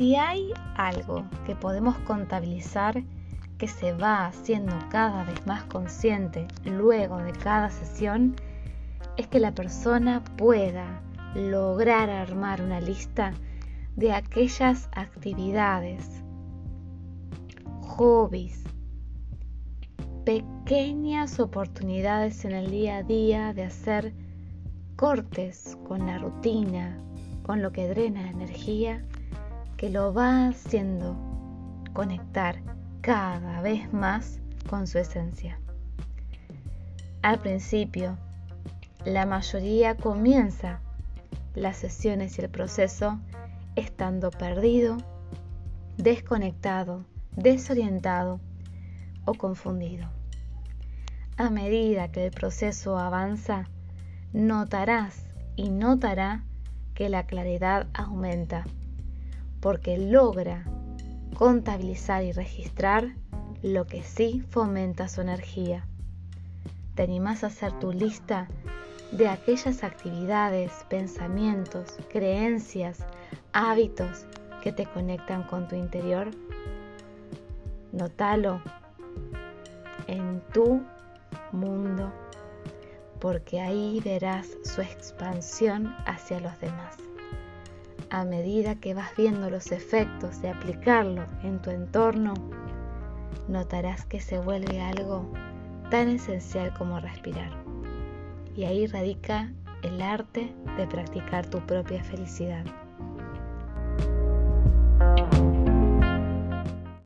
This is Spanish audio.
si hay algo que podemos contabilizar que se va haciendo cada vez más consciente luego de cada sesión, es que la persona pueda lograr armar una lista de aquellas actividades, hobbies, pequeñas oportunidades en el día a día de hacer cortes con la rutina, con lo que drena energía, que lo va haciendo conectar cada vez más con su esencia. Al principio, la mayoría comienza las sesiones y el proceso estando perdido, desconectado, desorientado o confundido. A medida que el proceso avanza, notarás y notará que la claridad aumenta, porque logra contabilizar y registrar lo que sí fomenta su energía. ¿Te animas a hacer tu lista de aquellas actividades, pensamientos, creencias, hábitos que te conectan con tu interior? Notalo en tu mundo, porque ahí verás su expansión hacia los demás. A medida que vas viendo los efectos de aplicarlo en tu entorno, notarás que se vuelve algo tan esencial como respirar. Y ahí radica el arte de practicar tu propia felicidad.